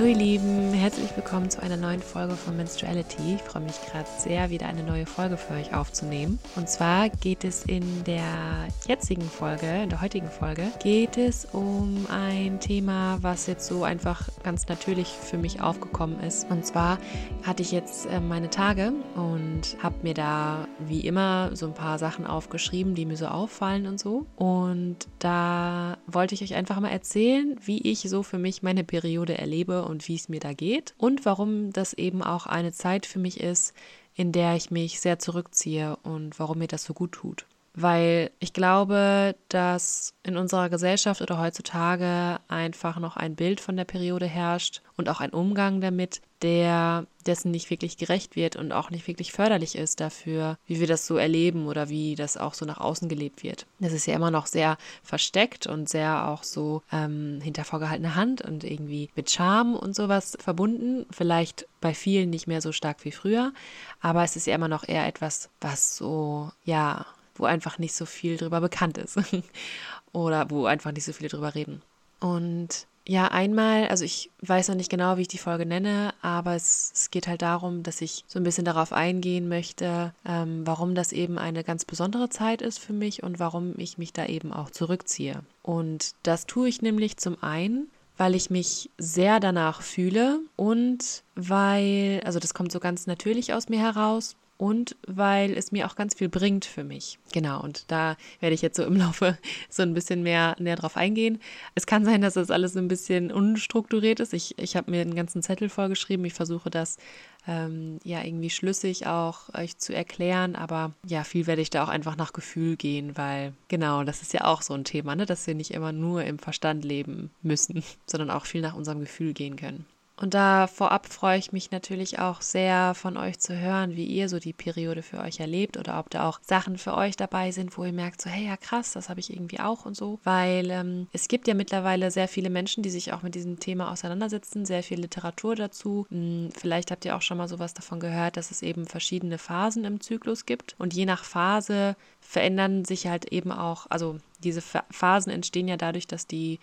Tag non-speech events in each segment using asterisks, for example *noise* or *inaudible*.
Hallo ihr Lieben, herzlich willkommen zu einer neuen Folge von Menstruality. Ich freue mich gerade sehr, wieder eine neue Folge für euch aufzunehmen. Und zwar geht es in der jetzigen Folge, in der heutigen Folge, geht es um ein Thema, was jetzt so einfach ganz natürlich für mich aufgekommen ist. Und zwar hatte ich jetzt äh, meine Tage und habe mir da wie immer so ein paar Sachen aufgeschrieben, die mir so auffallen und so. Und da wollte ich euch einfach mal erzählen, wie ich so für mich meine Periode erlebe und wie es mir da geht und warum das eben auch eine Zeit für mich ist, in der ich mich sehr zurückziehe und warum mir das so gut tut. Weil ich glaube, dass in unserer Gesellschaft oder heutzutage einfach noch ein Bild von der Periode herrscht und auch ein Umgang damit, der dessen nicht wirklich gerecht wird und auch nicht wirklich förderlich ist dafür, wie wir das so erleben oder wie das auch so nach außen gelebt wird. Das ist ja immer noch sehr versteckt und sehr auch so ähm, hinter vorgehaltener Hand und irgendwie mit Charme und sowas verbunden. Vielleicht bei vielen nicht mehr so stark wie früher, aber es ist ja immer noch eher etwas, was so, ja, wo einfach nicht so viel drüber bekannt ist *laughs* oder wo einfach nicht so viele drüber reden. Und ja, einmal, also ich weiß noch nicht genau, wie ich die Folge nenne, aber es, es geht halt darum, dass ich so ein bisschen darauf eingehen möchte, ähm, warum das eben eine ganz besondere Zeit ist für mich und warum ich mich da eben auch zurückziehe. Und das tue ich nämlich zum einen, weil ich mich sehr danach fühle und weil, also das kommt so ganz natürlich aus mir heraus und weil es mir auch ganz viel bringt für mich. Genau, und da werde ich jetzt so im *laughs* Laufe so ein bisschen mehr näher drauf eingehen. Es kann sein, dass das alles ein bisschen unstrukturiert ist. Ich, ich habe mir einen ganzen Zettel vorgeschrieben. Ich versuche das ähm, ja irgendwie schlüssig auch euch zu erklären, aber ja, viel werde ich da auch einfach nach Gefühl gehen, weil genau, das ist ja auch so ein Thema, ne? dass wir nicht immer nur im Verstand leben müssen, *laughs* sondern auch viel nach unserem Gefühl gehen können. Und da vorab freue ich mich natürlich auch sehr von euch zu hören, wie ihr so die Periode für euch erlebt oder ob da auch Sachen für euch dabei sind, wo ihr merkt, so hey, ja krass, das habe ich irgendwie auch und so. Weil ähm, es gibt ja mittlerweile sehr viele Menschen, die sich auch mit diesem Thema auseinandersetzen, sehr viel Literatur dazu. Hm, vielleicht habt ihr auch schon mal sowas davon gehört, dass es eben verschiedene Phasen im Zyklus gibt. Und je nach Phase verändern sich halt eben auch, also diese Phasen entstehen ja dadurch, dass die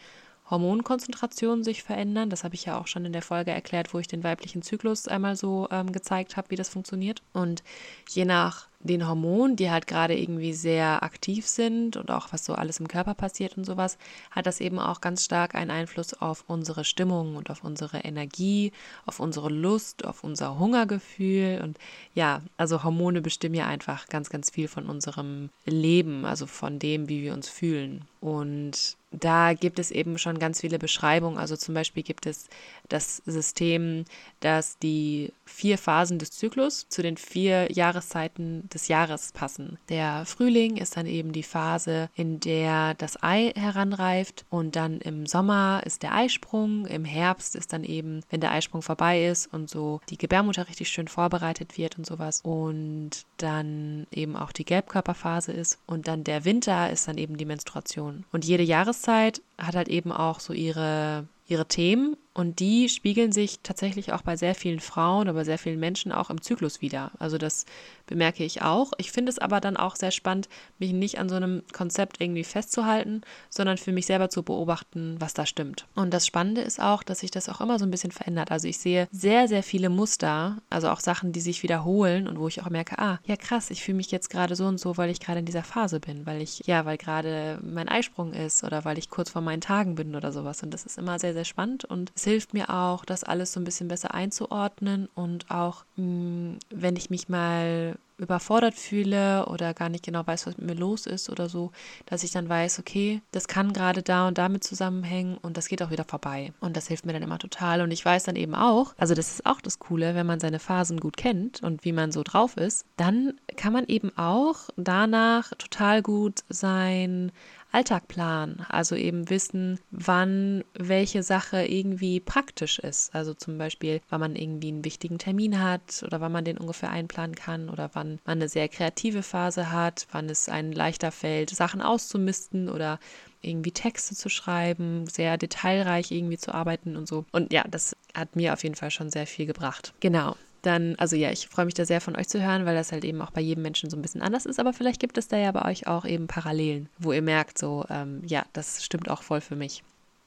Hormonkonzentrationen sich verändern. Das habe ich ja auch schon in der Folge erklärt, wo ich den weiblichen Zyklus einmal so ähm, gezeigt habe, wie das funktioniert. Und je nach den Hormonen, die halt gerade irgendwie sehr aktiv sind und auch was so alles im Körper passiert und sowas, hat das eben auch ganz stark einen Einfluss auf unsere Stimmung und auf unsere Energie, auf unsere Lust, auf unser Hungergefühl und ja, also Hormone bestimmen ja einfach ganz, ganz viel von unserem Leben, also von dem, wie wir uns fühlen. Und da gibt es eben schon ganz viele Beschreibungen. Also zum Beispiel gibt es das System, dass die vier Phasen des Zyklus zu den vier Jahreszeiten des Jahres passen. Der Frühling ist dann eben die Phase, in der das Ei heranreift und dann im Sommer ist der Eisprung, im Herbst ist dann eben, wenn der Eisprung vorbei ist und so die Gebärmutter richtig schön vorbereitet wird und sowas und dann eben auch die Gelbkörperphase ist und dann der Winter ist dann eben die Menstruation. Und jede Jahreszeit hat halt eben auch so ihre ihre Themen und die spiegeln sich tatsächlich auch bei sehr vielen Frauen, aber sehr vielen Menschen auch im Zyklus wieder. Also das bemerke ich auch. Ich finde es aber dann auch sehr spannend, mich nicht an so einem Konzept irgendwie festzuhalten, sondern für mich selber zu beobachten, was da stimmt. Und das Spannende ist auch, dass sich das auch immer so ein bisschen verändert. Also ich sehe sehr, sehr viele Muster, also auch Sachen, die sich wiederholen und wo ich auch merke, ah, ja krass, ich fühle mich jetzt gerade so und so, weil ich gerade in dieser Phase bin, weil ich, ja, weil gerade mein Eisprung ist oder weil ich kurz vor meinen Tagen bin oder sowas. Und das ist immer sehr, sehr spannend und es hilft mir auch, das alles so ein bisschen besser einzuordnen und auch, mh, mm, wenn ich mich mal überfordert fühle oder gar nicht genau weiß, was mit mir los ist oder so, dass ich dann weiß, okay, das kann gerade da und damit zusammenhängen und das geht auch wieder vorbei. Und das hilft mir dann immer total. Und ich weiß dann eben auch, also das ist auch das Coole, wenn man seine Phasen gut kennt und wie man so drauf ist, dann kann man eben auch danach total gut sein Alltag planen. Also eben wissen, wann welche Sache irgendwie praktisch ist. Also zum Beispiel, wann man irgendwie einen wichtigen Termin hat oder wann man den ungefähr einplanen kann oder wann man eine sehr kreative Phase hat, wann es einem leichter fällt, Sachen auszumisten oder irgendwie Texte zu schreiben, sehr detailreich irgendwie zu arbeiten und so. Und ja, das hat mir auf jeden Fall schon sehr viel gebracht. Genau dann, also ja, ich freue mich da sehr von euch zu hören, weil das halt eben auch bei jedem Menschen so ein bisschen anders ist. Aber vielleicht gibt es da ja bei euch auch eben Parallelen, wo ihr merkt, so, ähm, ja, das stimmt auch voll für mich.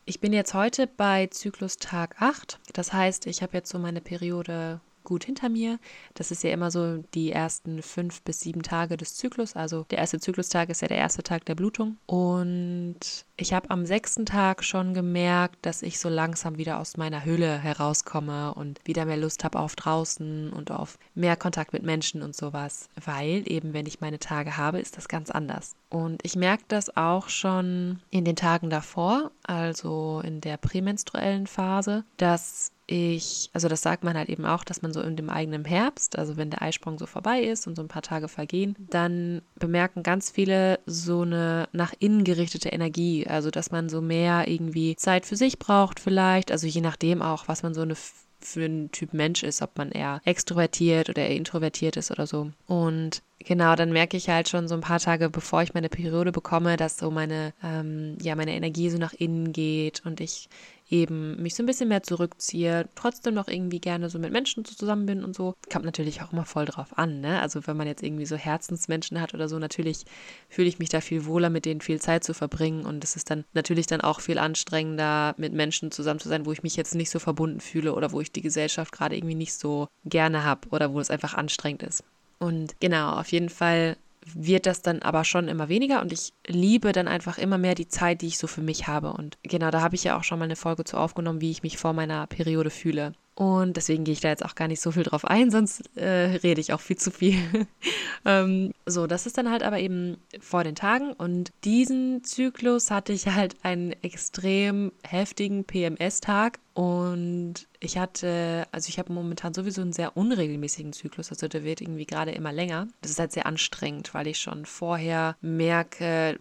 ich bin jetzt heute bei Zyklustag 8. Das heißt, ich habe jetzt so meine Periode gut hinter mir. Das ist ja immer so die ersten fünf bis sieben Tage des Zyklus. Also der erste Zyklustag ist ja der erste Tag der Blutung. Und ich habe am sechsten Tag schon gemerkt, dass ich so langsam wieder aus meiner Hülle herauskomme und wieder mehr Lust habe auf draußen und auf mehr Kontakt mit Menschen und sowas. Weil eben, wenn ich meine Tage habe, ist das ganz anders. Und ich merke das auch schon in den Tagen davor, also in der prämenstruellen Phase, dass ich, also das sagt man halt eben auch, dass man so in dem eigenen Herbst, also wenn der Eisprung so vorbei ist und so ein paar Tage vergehen, dann bemerken ganz viele so eine nach innen gerichtete Energie. Also dass man so mehr irgendwie Zeit für sich braucht vielleicht, also je nachdem auch, was man so eine für einen Typ Mensch ist, ob man eher extrovertiert oder eher introvertiert ist oder so. Und genau, dann merke ich halt schon so ein paar Tage, bevor ich meine Periode bekomme, dass so meine, ähm, ja, meine Energie so nach innen geht und ich eben mich so ein bisschen mehr zurückziehe, trotzdem noch irgendwie gerne so mit Menschen zusammen bin und so. Kommt natürlich auch immer voll drauf an, ne? Also wenn man jetzt irgendwie so Herzensmenschen hat oder so, natürlich fühle ich mich da viel wohler, mit denen viel Zeit zu verbringen und es ist dann natürlich dann auch viel anstrengender, mit Menschen zusammen zu sein, wo ich mich jetzt nicht so verbunden fühle oder wo ich die Gesellschaft gerade irgendwie nicht so gerne habe oder wo es einfach anstrengend ist. Und genau, auf jeden Fall wird das dann aber schon immer weniger und ich liebe dann einfach immer mehr die Zeit, die ich so für mich habe. Und genau, da habe ich ja auch schon mal eine Folge zu aufgenommen, wie ich mich vor meiner Periode fühle. Und deswegen gehe ich da jetzt auch gar nicht so viel drauf ein, sonst äh, rede ich auch viel zu viel. *laughs* ähm, so, das ist dann halt aber eben vor den Tagen. Und diesen Zyklus hatte ich halt einen extrem heftigen PMS-Tag. Und ich hatte, also ich habe momentan sowieso einen sehr unregelmäßigen Zyklus, also der wird irgendwie gerade immer länger. Das ist halt sehr anstrengend, weil ich schon vorher merke,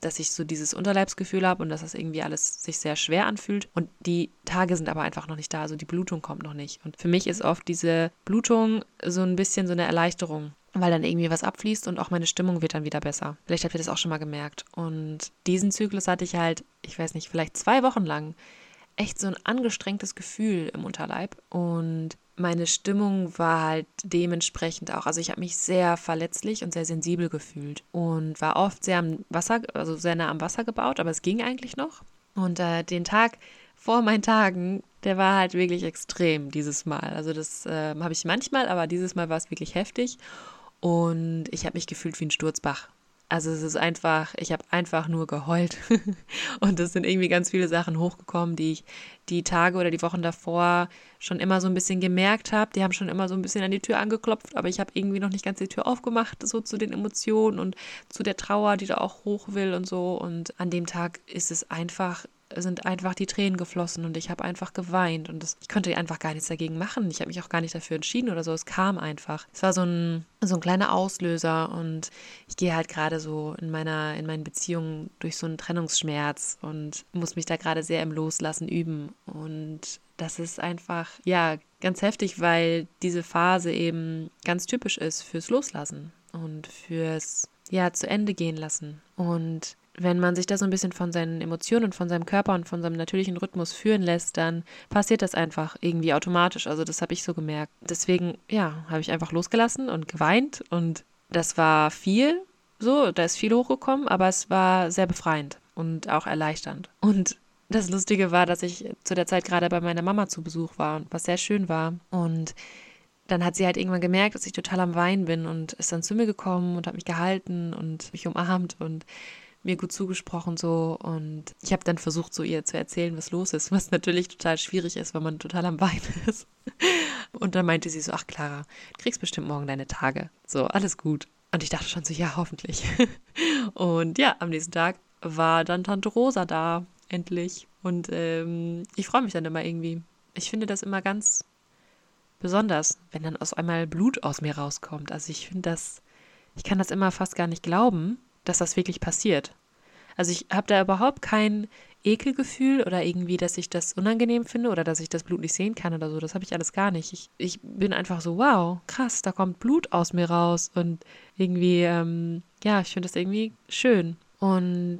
dass ich so dieses Unterleibsgefühl habe und dass das irgendwie alles sich sehr schwer anfühlt. Und die Tage sind aber einfach noch nicht da, also die Blutung kommt noch nicht. Und für mich ist oft diese Blutung so ein bisschen so eine Erleichterung weil dann irgendwie was abfließt und auch meine Stimmung wird dann wieder besser. Vielleicht habt ihr das auch schon mal gemerkt. Und diesen Zyklus hatte ich halt, ich weiß nicht, vielleicht zwei Wochen lang echt so ein angestrengtes Gefühl im Unterleib und meine Stimmung war halt dementsprechend auch, also ich habe mich sehr verletzlich und sehr sensibel gefühlt und war oft sehr am Wasser, also sehr nah am Wasser gebaut, aber es ging eigentlich noch. Und äh, den Tag vor meinen Tagen, der war halt wirklich extrem dieses Mal. Also das äh, habe ich manchmal, aber dieses Mal war es wirklich heftig und ich habe mich gefühlt wie ein Sturzbach. Also es ist einfach, ich habe einfach nur geheult. *laughs* und es sind irgendwie ganz viele Sachen hochgekommen, die ich die Tage oder die Wochen davor schon immer so ein bisschen gemerkt habe. Die haben schon immer so ein bisschen an die Tür angeklopft, aber ich habe irgendwie noch nicht ganz die Tür aufgemacht, so zu den Emotionen und zu der Trauer, die da auch hoch will und so. Und an dem Tag ist es einfach sind einfach die Tränen geflossen und ich habe einfach geweint und das, ich konnte einfach gar nichts dagegen machen. Ich habe mich auch gar nicht dafür entschieden oder so. Es kam einfach. Es war so ein, so ein kleiner Auslöser und ich gehe halt gerade so in meiner, in meinen Beziehungen durch so einen Trennungsschmerz und muss mich da gerade sehr im Loslassen üben. Und das ist einfach, ja, ganz heftig, weil diese Phase eben ganz typisch ist fürs Loslassen und fürs, ja, zu Ende gehen lassen. Und wenn man sich da so ein bisschen von seinen Emotionen und von seinem Körper und von seinem natürlichen Rhythmus führen lässt, dann passiert das einfach irgendwie automatisch. Also das habe ich so gemerkt. Deswegen, ja, habe ich einfach losgelassen und geweint und das war viel. So, da ist viel hochgekommen, aber es war sehr befreiend und auch erleichternd. Und das Lustige war, dass ich zu der Zeit gerade bei meiner Mama zu Besuch war, was sehr schön war. Und dann hat sie halt irgendwann gemerkt, dass ich total am Weinen bin und ist dann zu mir gekommen und hat mich gehalten und mich umarmt und mir gut zugesprochen so und ich habe dann versucht, so ihr zu erzählen, was los ist, was natürlich total schwierig ist, weil man total am Weinen *laughs* ist. Und dann meinte sie so, ach Clara, du kriegst bestimmt morgen deine Tage. So, alles gut. Und ich dachte schon so, ja, hoffentlich. *laughs* Und ja, am nächsten Tag war dann Tante Rosa da, endlich. Und ähm, ich freue mich dann immer irgendwie. Ich finde das immer ganz besonders, wenn dann aus einmal Blut aus mir rauskommt. Also ich finde das, ich kann das immer fast gar nicht glauben, dass das wirklich passiert. Also ich habe da überhaupt kein Ekelgefühl oder irgendwie, dass ich das unangenehm finde oder dass ich das Blut nicht sehen kann oder so. Das habe ich alles gar nicht. Ich, ich bin einfach so, wow, krass, da kommt Blut aus mir raus und irgendwie, ähm, ja, ich finde das irgendwie schön. Und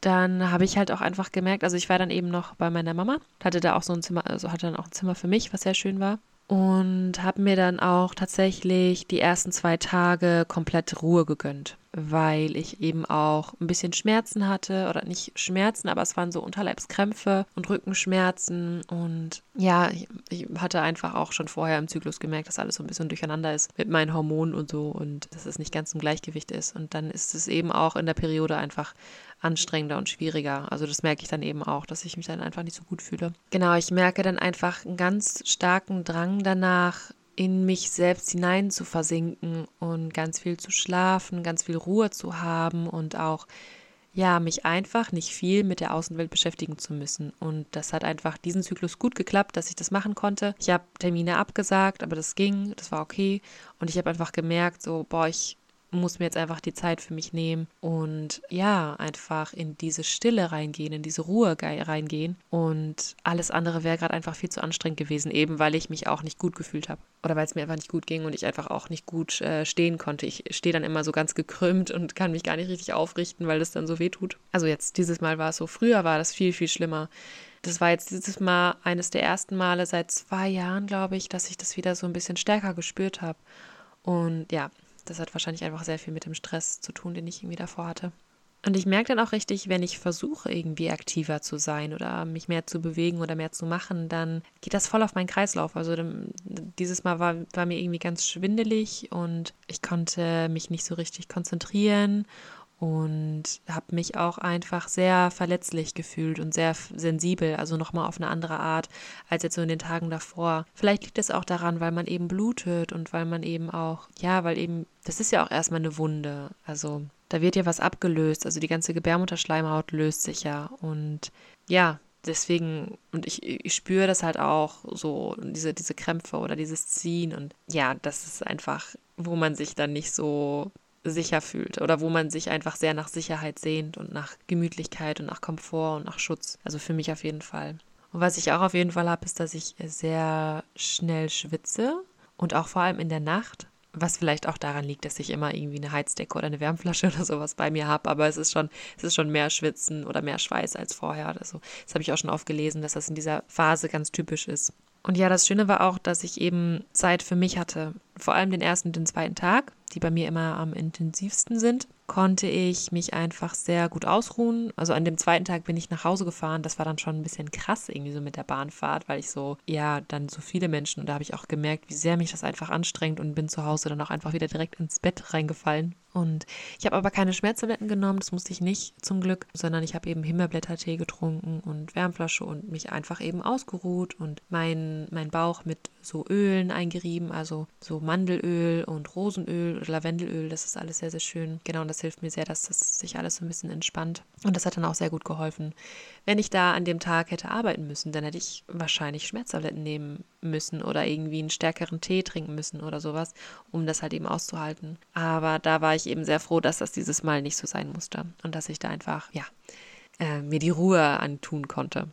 dann habe ich halt auch einfach gemerkt, also ich war dann eben noch bei meiner Mama, hatte da auch so ein Zimmer, also hatte dann auch ein Zimmer für mich, was sehr schön war. Und habe mir dann auch tatsächlich die ersten zwei Tage komplett Ruhe gegönnt. Weil ich eben auch ein bisschen Schmerzen hatte oder nicht Schmerzen, aber es waren so Unterleibskrämpfe und Rückenschmerzen und ja, ich, ich hatte einfach auch schon vorher im Zyklus gemerkt, dass alles so ein bisschen durcheinander ist mit meinen Hormonen und so und dass es nicht ganz im Gleichgewicht ist und dann ist es eben auch in der Periode einfach anstrengender und schwieriger. Also das merke ich dann eben auch, dass ich mich dann einfach nicht so gut fühle. Genau, ich merke dann einfach einen ganz starken Drang danach, in mich selbst hinein zu versinken und ganz viel zu schlafen, ganz viel Ruhe zu haben und auch ja, mich einfach nicht viel mit der Außenwelt beschäftigen zu müssen. Und das hat einfach diesen Zyklus gut geklappt, dass ich das machen konnte. Ich habe Termine abgesagt, aber das ging, das war okay. Und ich habe einfach gemerkt, so, boah, ich muss mir jetzt einfach die Zeit für mich nehmen und ja, einfach in diese Stille reingehen, in diese Ruhe reingehen. Und alles andere wäre gerade einfach viel zu anstrengend gewesen, eben weil ich mich auch nicht gut gefühlt habe. Oder weil es mir einfach nicht gut ging und ich einfach auch nicht gut äh, stehen konnte. Ich stehe dann immer so ganz gekrümmt und kann mich gar nicht richtig aufrichten, weil das dann so weh tut. Also jetzt dieses Mal war es so. Früher war das viel, viel schlimmer. Das war jetzt dieses Mal eines der ersten Male seit zwei Jahren, glaube ich, dass ich das wieder so ein bisschen stärker gespürt habe. Und ja, das hat wahrscheinlich einfach sehr viel mit dem Stress zu tun, den ich irgendwie davor hatte. Und ich merke dann auch richtig, wenn ich versuche, irgendwie aktiver zu sein oder mich mehr zu bewegen oder mehr zu machen, dann geht das voll auf meinen Kreislauf. Also dieses Mal war, war mir irgendwie ganz schwindelig und ich konnte mich nicht so richtig konzentrieren und habe mich auch einfach sehr verletzlich gefühlt und sehr sensibel, also nochmal auf eine andere Art als jetzt so in den Tagen davor. Vielleicht liegt es auch daran, weil man eben blutet und weil man eben auch, ja, weil eben, das ist ja auch erstmal eine Wunde, also da wird ja was abgelöst, also die ganze Gebärmutterschleimhaut löst sich ja und ja, deswegen, und ich, ich spüre das halt auch so, diese, diese Krämpfe oder dieses Ziehen und ja, das ist einfach, wo man sich dann nicht so sicher fühlt oder wo man sich einfach sehr nach Sicherheit sehnt und nach Gemütlichkeit und nach Komfort und nach Schutz. Also für mich auf jeden Fall. Und was ich auch auf jeden Fall habe, ist, dass ich sehr schnell schwitze und auch vor allem in der Nacht. Was vielleicht auch daran liegt, dass ich immer irgendwie eine Heizdecke oder eine Wärmflasche *laughs* oder sowas bei mir habe. Aber es ist schon, es ist schon mehr Schwitzen oder mehr Schweiß als vorher oder so. Das habe ich auch schon oft gelesen, dass das in dieser Phase ganz typisch ist. Und ja, das Schöne war auch, dass ich eben Zeit für mich hatte. Vor allem den ersten und den zweiten Tag, die bei mir immer am intensivsten sind konnte ich mich einfach sehr gut ausruhen. Also an dem zweiten Tag bin ich nach Hause gefahren. Das war dann schon ein bisschen krass irgendwie so mit der Bahnfahrt, weil ich so, ja, dann so viele Menschen und da habe ich auch gemerkt, wie sehr mich das einfach anstrengt und bin zu Hause dann auch einfach wieder direkt ins Bett reingefallen. Und ich habe aber keine Schmerztabletten genommen, das musste ich nicht zum Glück, sondern ich habe eben Himbeerblättertee getrunken und Wärmflasche und mich einfach eben ausgeruht und mein, mein Bauch mit so Ölen eingerieben, also so Mandelöl und Rosenöl oder Lavendelöl, das ist alles sehr, sehr schön. Genau, und das das hilft mir sehr, dass das sich alles so ein bisschen entspannt. Und das hat dann auch sehr gut geholfen. Wenn ich da an dem Tag hätte arbeiten müssen, dann hätte ich wahrscheinlich Schmerztabletten nehmen müssen oder irgendwie einen stärkeren Tee trinken müssen oder sowas, um das halt eben auszuhalten. Aber da war ich eben sehr froh, dass das dieses Mal nicht so sein musste und dass ich da einfach, ja, äh, mir die Ruhe antun konnte.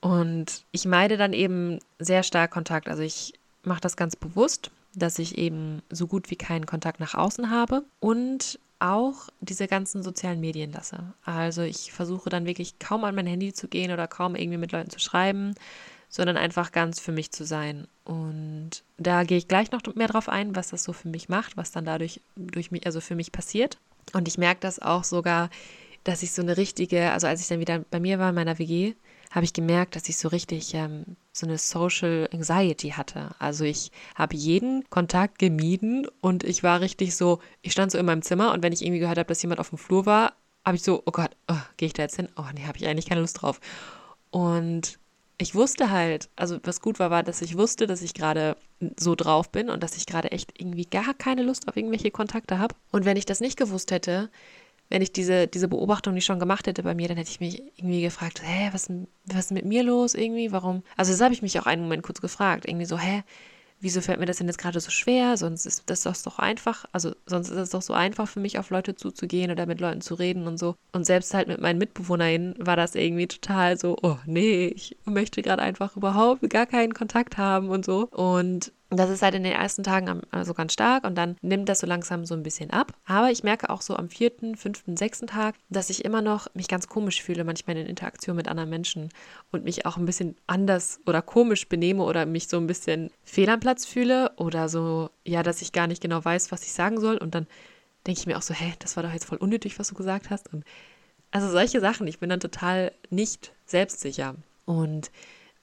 Und ich meide dann eben sehr stark Kontakt. Also ich mache das ganz bewusst, dass ich eben so gut wie keinen Kontakt nach außen habe und auch diese ganzen sozialen Medien lasse. Also ich versuche dann wirklich kaum an mein Handy zu gehen oder kaum irgendwie mit Leuten zu schreiben, sondern einfach ganz für mich zu sein. Und da gehe ich gleich noch mehr drauf ein, was das so für mich macht, was dann dadurch durch mich, also für mich passiert. Und ich merke das auch sogar, dass ich so eine richtige, also als ich dann wieder bei mir war in meiner WG, habe ich gemerkt, dass ich so richtig ähm, so eine Social Anxiety hatte. Also ich habe jeden Kontakt gemieden und ich war richtig so, ich stand so in meinem Zimmer und wenn ich irgendwie gehört habe, dass jemand auf dem Flur war, habe ich so, oh Gott, oh, gehe ich da jetzt hin? Oh nee, habe ich eigentlich keine Lust drauf. Und ich wusste halt, also was gut war, war, dass ich wusste, dass ich gerade so drauf bin und dass ich gerade echt irgendwie gar keine Lust auf irgendwelche Kontakte habe. Und wenn ich das nicht gewusst hätte, wenn ich diese, diese Beobachtung nicht schon gemacht hätte bei mir, dann hätte ich mich irgendwie gefragt, hä, was, was ist mit mir los irgendwie? Warum? Also das habe ich mich auch einen Moment kurz gefragt. Irgendwie so, hä, wieso fällt mir das denn jetzt gerade so schwer? Sonst ist das doch einfach, also sonst ist es doch so einfach für mich, auf Leute zuzugehen oder mit Leuten zu reden und so. Und selbst halt mit meinen MitbewohnerInnen war das irgendwie total so, oh nee, ich möchte gerade einfach überhaupt gar keinen Kontakt haben und so. Und das ist halt in den ersten Tagen also ganz stark und dann nimmt das so langsam so ein bisschen ab. Aber ich merke auch so am vierten, fünften, sechsten Tag, dass ich immer noch mich ganz komisch fühle, manchmal in Interaktion mit anderen Menschen und mich auch ein bisschen anders oder komisch benehme oder mich so ein bisschen fehl am Platz fühle oder so, ja, dass ich gar nicht genau weiß, was ich sagen soll und dann denke ich mir auch so, hä, das war doch jetzt voll unnötig, was du gesagt hast. Und also solche Sachen, ich bin dann total nicht selbstsicher und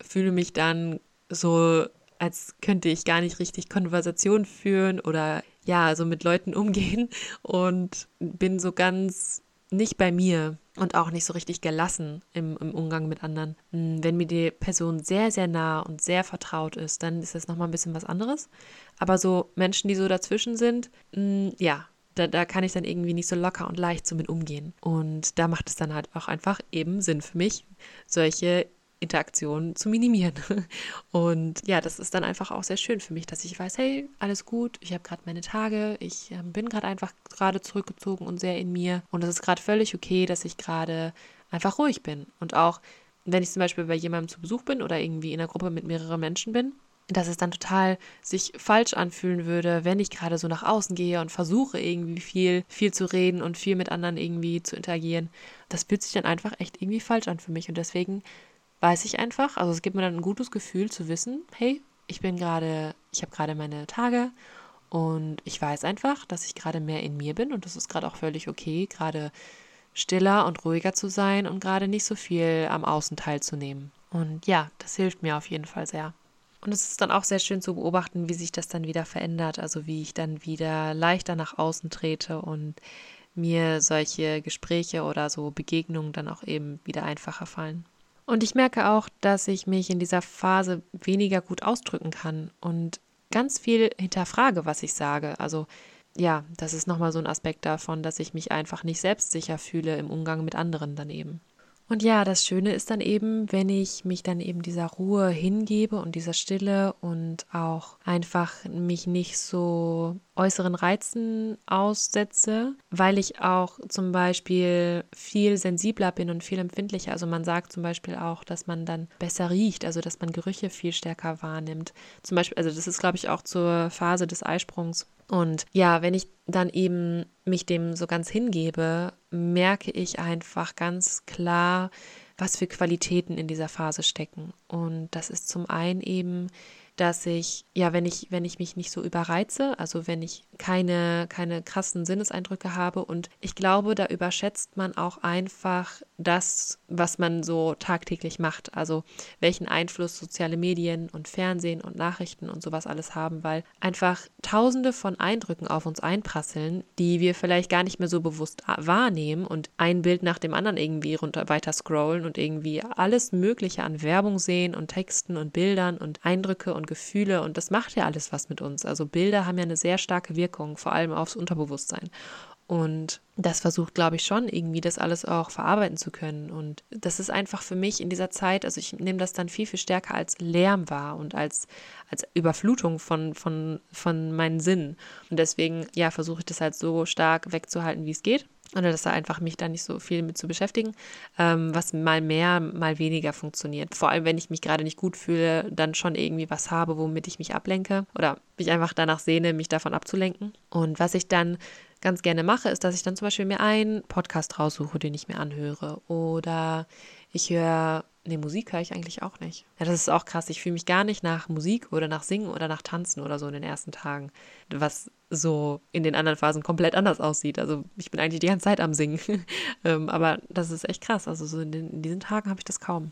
fühle mich dann so, als könnte ich gar nicht richtig Konversation führen oder ja, so mit Leuten *laughs* umgehen und bin so ganz nicht bei mir und auch nicht so richtig gelassen im, im Umgang mit anderen. Hm, wenn mir die Person sehr, sehr nah und sehr vertraut ist, dann ist das nochmal ein bisschen was anderes. Aber so Menschen, die so dazwischen sind, hm, ja, da, da kann ich dann irgendwie nicht so locker und leicht so mit umgehen. Und da macht es dann halt auch einfach eben Sinn für mich, solche Interaktionen zu minimieren. *laughs* Und ja, das ist dann einfach auch sehr schön für mich, dass ich weiß, hey, alles gut, ich habe gerade meine Tage, ich äh, bin gerade einfach gerade zurückgezogen und sehr in mir. Und es ist gerade völlig okay, dass ich gerade einfach ruhig bin. Und auch wenn ich zum Beispiel bei jemandem zu Besuch bin oder irgendwie in einer Gruppe mit mehreren Menschen bin, dass es dann total sich falsch anfühlen würde, wenn ich gerade so nach außen gehe und versuche irgendwie viel, viel zu reden und viel mit anderen irgendwie zu interagieren. Das fühlt sich dann einfach echt irgendwie falsch an für mich und deswegen weiß ich einfach, also es gibt mir dann ein gutes Gefühl zu wissen, hey, ich bin gerade, ich habe gerade meine Tage und ich weiß einfach, dass ich gerade mehr in mir bin und das ist gerade auch völlig okay, gerade stiller und ruhiger zu sein und gerade nicht so viel am Außen teilzunehmen. Und ja, das hilft mir auf jeden Fall sehr. Und es ist dann auch sehr schön zu beobachten, wie sich das dann wieder verändert, also wie ich dann wieder leichter nach außen trete und mir solche Gespräche oder so Begegnungen dann auch eben wieder einfacher fallen. Und ich merke auch, dass ich mich in dieser Phase weniger gut ausdrücken kann und ganz viel hinterfrage, was ich sage. Also ja, das ist nochmal so ein Aspekt davon, dass ich mich einfach nicht selbstsicher fühle im Umgang mit anderen dann eben. Und ja, das Schöne ist dann eben, wenn ich mich dann eben dieser Ruhe hingebe und dieser Stille und auch einfach mich nicht so äußeren Reizen aussetze, weil ich auch zum Beispiel viel sensibler bin und viel empfindlicher. Also man sagt zum Beispiel auch, dass man dann besser riecht, also dass man Gerüche viel stärker wahrnimmt. Zum Beispiel, also das ist, glaube ich, auch zur Phase des Eisprungs. Und ja, wenn ich dann eben mich dem so ganz hingebe, merke ich einfach ganz klar, was für Qualitäten in dieser Phase stecken. Und das ist zum einen eben dass ich, ja, wenn ich, wenn ich mich nicht so überreize, also wenn ich keine, keine krassen Sinneseindrücke habe. Und ich glaube, da überschätzt man auch einfach das, was man so tagtäglich macht, also welchen Einfluss soziale Medien und Fernsehen und Nachrichten und sowas alles haben, weil einfach tausende von Eindrücken auf uns einprasseln, die wir vielleicht gar nicht mehr so bewusst wahrnehmen und ein Bild nach dem anderen irgendwie runter weiter scrollen und irgendwie alles Mögliche an Werbung sehen und Texten und Bildern und Eindrücke und und Gefühle und das macht ja alles was mit uns. Also Bilder haben ja eine sehr starke Wirkung, vor allem aufs Unterbewusstsein. Und das versucht, glaube ich, schon irgendwie das alles auch verarbeiten zu können. Und das ist einfach für mich in dieser Zeit, also ich nehme das dann viel, viel stärker als Lärm wahr und als, als Überflutung von, von, von meinen Sinnen. Und deswegen, ja, versuche ich das halt so stark wegzuhalten, wie es geht. Oder dass da einfach mich da nicht so viel mit zu beschäftigen, ähm, was mal mehr, mal weniger funktioniert. Vor allem, wenn ich mich gerade nicht gut fühle, dann schon irgendwie was habe, womit ich mich ablenke oder mich einfach danach sehne, mich davon abzulenken. Und was ich dann ganz gerne mache, ist, dass ich dann zum Beispiel mir einen Podcast raussuche, den ich mir anhöre. Oder ich höre, nee, Musik höre ich eigentlich auch nicht. Ja, das ist auch krass. Ich fühle mich gar nicht nach Musik oder nach Singen oder nach Tanzen oder so in den ersten Tagen. Was so in den anderen Phasen komplett anders aussieht. Also ich bin eigentlich die ganze Zeit am Singen. *laughs* ähm, aber das ist echt krass. Also so in, den, in diesen Tagen habe ich das kaum.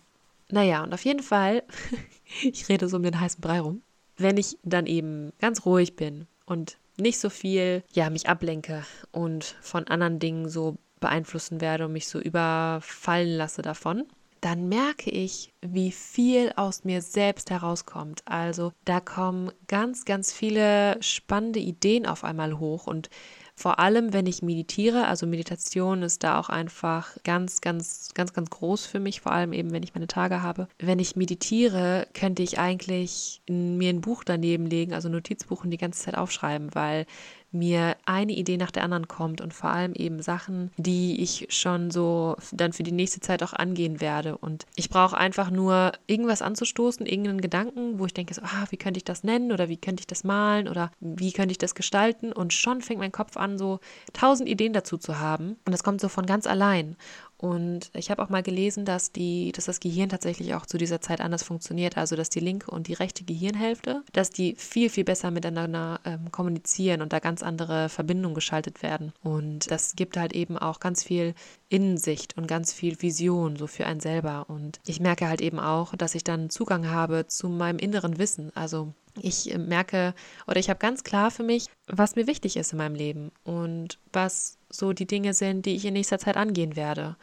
Naja, und auf jeden Fall, *laughs* ich rede so um den heißen Brei rum. Wenn ich dann eben ganz ruhig bin und nicht so viel, ja, mich ablenke und von anderen Dingen so beeinflussen werde und mich so überfallen lasse davon, dann merke ich, wie viel aus mir selbst herauskommt. Also da kommen ganz, ganz viele spannende Ideen auf einmal hoch und vor allem, wenn ich meditiere, also Meditation ist da auch einfach ganz, ganz, ganz, ganz groß für mich, vor allem eben, wenn ich meine Tage habe. Wenn ich meditiere, könnte ich eigentlich mir ein Buch daneben legen, also Notizbuch und die ganze Zeit aufschreiben, weil mir eine Idee nach der anderen kommt und vor allem eben Sachen, die ich schon so dann für die nächste Zeit auch angehen werde. Und ich brauche einfach nur irgendwas anzustoßen, irgendeinen Gedanken, wo ich denke, so, ah, wie könnte ich das nennen oder wie könnte ich das malen oder wie könnte ich das gestalten? Und schon fängt mein Kopf an, so tausend Ideen dazu zu haben. Und das kommt so von ganz allein. Und ich habe auch mal gelesen, dass, die, dass das Gehirn tatsächlich auch zu dieser Zeit anders funktioniert. Also, dass die linke und die rechte Gehirnhälfte, dass die viel, viel besser miteinander ähm, kommunizieren und da ganz andere Verbindungen geschaltet werden. Und das gibt halt eben auch ganz viel Innensicht und ganz viel Vision so für einen selber. Und ich merke halt eben auch, dass ich dann Zugang habe zu meinem inneren Wissen. Also ich merke oder ich habe ganz klar für mich, was mir wichtig ist in meinem Leben und was so die Dinge sind, die ich in nächster Zeit angehen werde.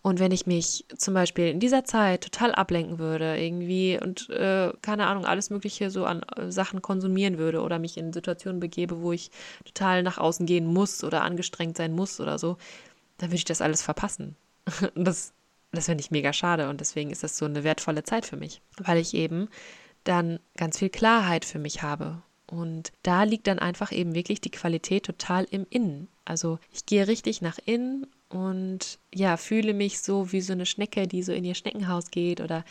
Und wenn ich mich zum Beispiel in dieser Zeit total ablenken würde, irgendwie und äh, keine Ahnung, alles Mögliche so an äh, Sachen konsumieren würde oder mich in Situationen begebe, wo ich total nach außen gehen muss oder angestrengt sein muss oder so, dann würde ich das alles verpassen. *laughs* Das, das finde ich mega schade und deswegen ist das so eine wertvolle Zeit für mich, weil ich eben dann ganz viel Klarheit für mich habe. Und da liegt dann einfach eben wirklich die Qualität total im Innen. Also ich gehe richtig nach innen und ja, fühle mich so wie so eine Schnecke, die so in ihr Schneckenhaus geht oder